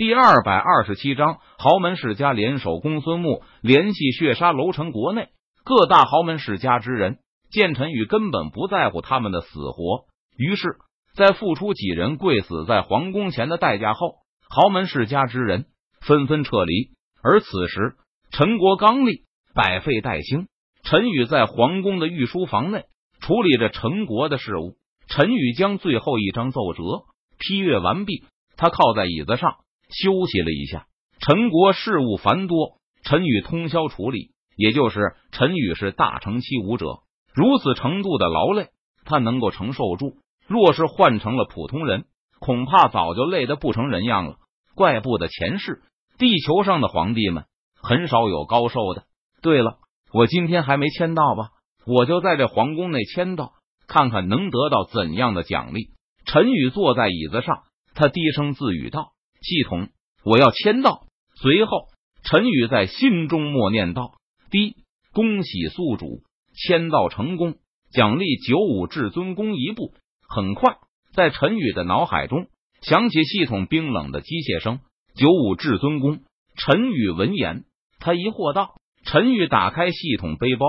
第二百二十七章，豪门世家联手公孙木联系血杀楼城。国内各大豪门世家之人见陈宇根本不在乎他们的死活，于是，在付出几人跪死在皇宫前的代价后，豪门世家之人纷纷撤离。而此时，陈国刚立，百废待兴。陈宇在皇宫的御书房内处理着陈国的事务。陈宇将最后一张奏折批阅完毕，他靠在椅子上。休息了一下，陈国事务繁多，陈宇通宵处理。也就是陈宇是大成期武者，如此程度的劳累，他能够承受住。若是换成了普通人，恐怕早就累得不成人样了。怪不得前世地球上的皇帝们很少有高寿的。对了，我今天还没签到吧？我就在这皇宫内签到，看看能得到怎样的奖励。陈宇坐在椅子上，他低声自语道。系统，我要签到。随后，陈宇在心中默念道：“第一，恭喜宿主签到成功，奖励九五至尊功一部。”很快，在陈宇的脑海中响起系统冰冷的机械声：“九五至尊功。”陈宇闻言，他疑惑道：“陈宇，打开系统背包，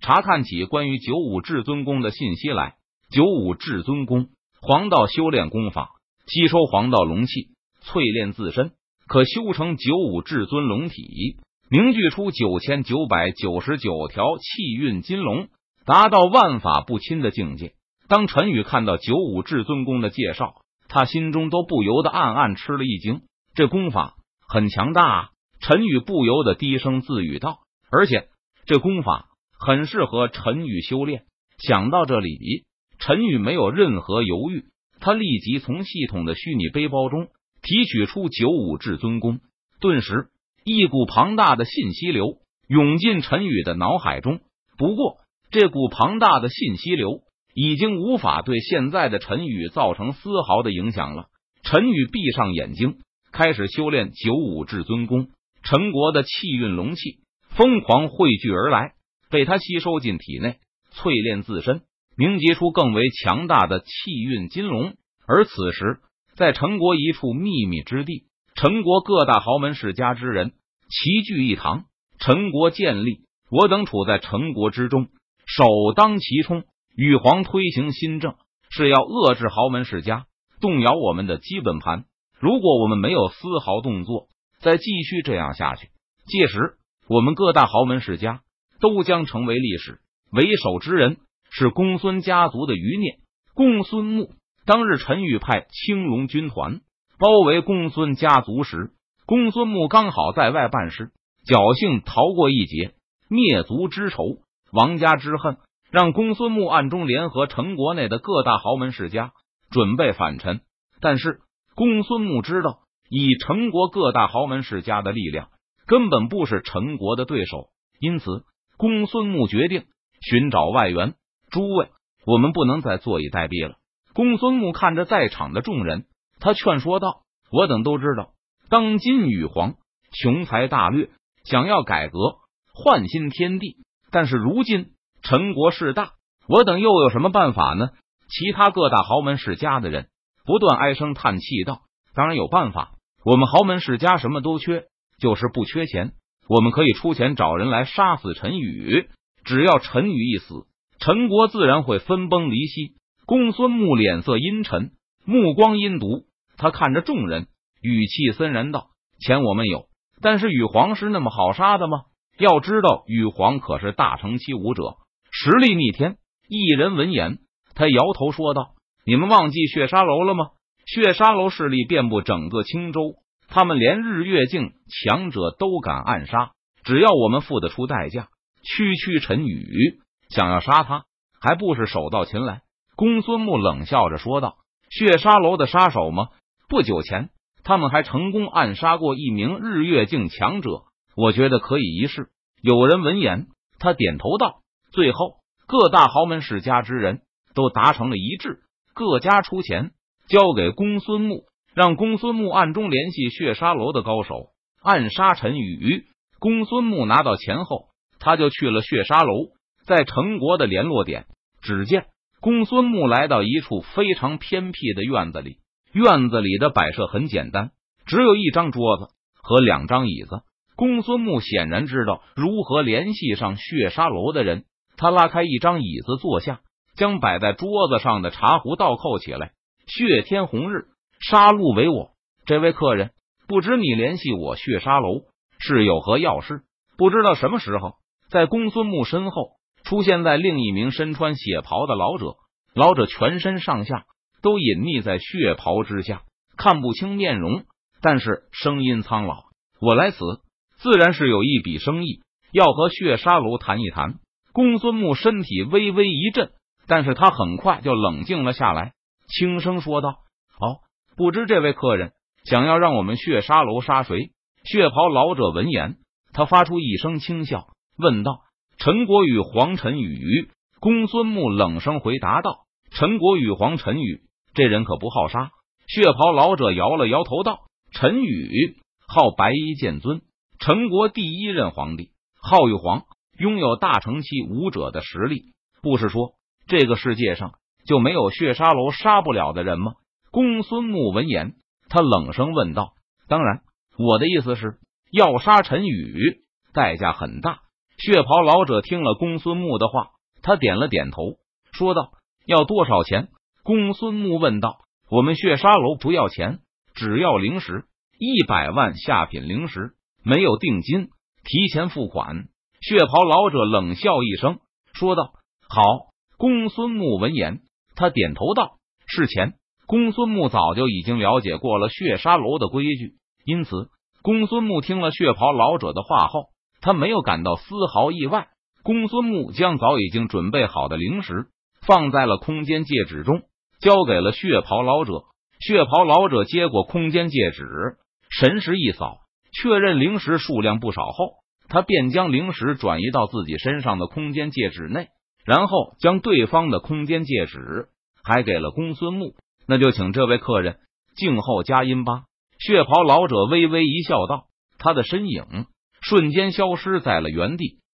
查看起关于九五至尊功的信息来。九五至尊功，黄道修炼功法，吸收黄道龙气。”淬炼自身，可修成九五至尊龙体，凝聚出九千九百九十九条气运金龙，达到万法不侵的境界。当陈宇看到九五至尊功的介绍，他心中都不由得暗暗吃了一惊。这功法很强大啊！陈宇不由得低声自语道：“而且这功法很适合陈宇修炼。”想到这里，陈宇没有任何犹豫，他立即从系统的虚拟背包中。提取出九五至尊功，顿时一股庞大的信息流涌进陈宇的脑海中。不过，这股庞大的信息流已经无法对现在的陈宇造成丝毫的影响了。陈宇闭上眼睛，开始修炼九五至尊功。陈国的气运龙气疯狂汇聚而来，被他吸收进体内，淬炼自身，凝结出更为强大的气运金龙。而此时，在陈国一处秘密之地，陈国各大豪门世家之人齐聚一堂。陈国建立，我等处在陈国之中，首当其冲。羽皇推行新政，是要遏制豪门世家，动摇我们的基本盘。如果我们没有丝毫动作，再继续这样下去，届时我们各大豪门世家都将成为历史。为首之人是公孙家族的余孽，公孙穆。当日，陈宇派青龙军团包围公孙家族时，公孙木刚好在外办事，侥幸逃过一劫。灭族之仇，王家之恨，让公孙木暗中联合陈国内的各大豪门世家，准备反陈。但是，公孙木知道，以陈国各大豪门世家的力量，根本不是陈国的对手。因此，公孙木决定寻找外援。诸位，我们不能再坐以待毙了。公孙穆看着在场的众人，他劝说道：“我等都知道，当今羽皇雄才大略，想要改革换新天地。但是如今陈国势大，我等又有什么办法呢？”其他各大豪门世家的人不断唉声叹气道：“当然有办法，我们豪门世家什么都缺，就是不缺钱。我们可以出钱找人来杀死陈宇。只要陈宇一死，陈国自然会分崩离析。”公孙木脸色阴沉，目光阴毒。他看着众人，语气森然道：“钱我们有，但是羽皇是那么好杀的吗？要知道，羽皇可是大成期武者，实力逆天。”一人闻言，他摇头说道：“你们忘记血沙楼了吗？血沙楼势力遍布整个青州，他们连日月境强者都敢暗杀。只要我们付得出代价，区区陈宇想要杀他，还不是手到擒来？”公孙穆冷笑着说道：“血杀楼的杀手吗？不久前他们还成功暗杀过一名日月境强者，我觉得可以一试。”有人闻言，他点头道：“最后，各大豪门世家之人都达成了一致，各家出钱交给公孙穆，让公孙穆暗中联系血杀楼的高手，暗杀陈宇。公孙穆拿到钱后，他就去了血杀楼，在陈国的联络点，只见。公孙木来到一处非常偏僻的院子里，院子里的摆设很简单，只有一张桌子和两张椅子。公孙木显然知道如何联系上血沙楼的人，他拉开一张椅子坐下，将摆在桌子上的茶壶倒扣起来。血天红日，杀戮为我。这位客人，不知你联系我血沙楼是有何要事？不知道什么时候，在公孙木身后出现在另一名身穿血袍的老者，老者全身上下都隐匿在血袍之下，看不清面容，但是声音苍老。我来此。自然是有一笔生意要和血沙楼谈一谈。公孙木身体微微一震，但是他很快就冷静了下来，轻声说道：“哦，不知这位客人想要让我们血沙楼杀谁？”血袍老者闻言，他发出一声轻笑，问道：“陈国与、黄陈宇。”公孙木冷声回答道：“陈国与、黄陈宇，这人可不好杀。”血袍老者摇了摇头道：“陈宇，号白衣剑尊。”陈国第一任皇帝，号玉皇，拥有大成期武者的实力。不是说这个世界上就没有血沙楼杀不了的人吗？公孙木闻言，他冷声问道：“当然，我的意思是要杀陈宇，代价很大。”血袍老者听了公孙木的话，他点了点头，说道：“要多少钱？”公孙木问道：“我们血沙楼不要钱，只要灵石一百万下品灵石。”没有定金，提前付款。血袍老者冷笑一声，说道：“好。”公孙木闻言，他点头道：“是钱。”公孙木早就已经了解过了血沙楼的规矩，因此公孙木听了血袍老者的话后，他没有感到丝毫意外。公孙木将早已经准备好的灵石放在了空间戒指中，交给了血袍老者。血袍老者接过空间戒指，神识一扫。确认灵石数量不少后，他便将灵石转移到自己身上的空间戒指内，然后将对方的空间戒指还给了公孙木。那就请这位客人静候佳音吧。血袍老者微微一笑，道：“他的身影瞬间消失在了原地。”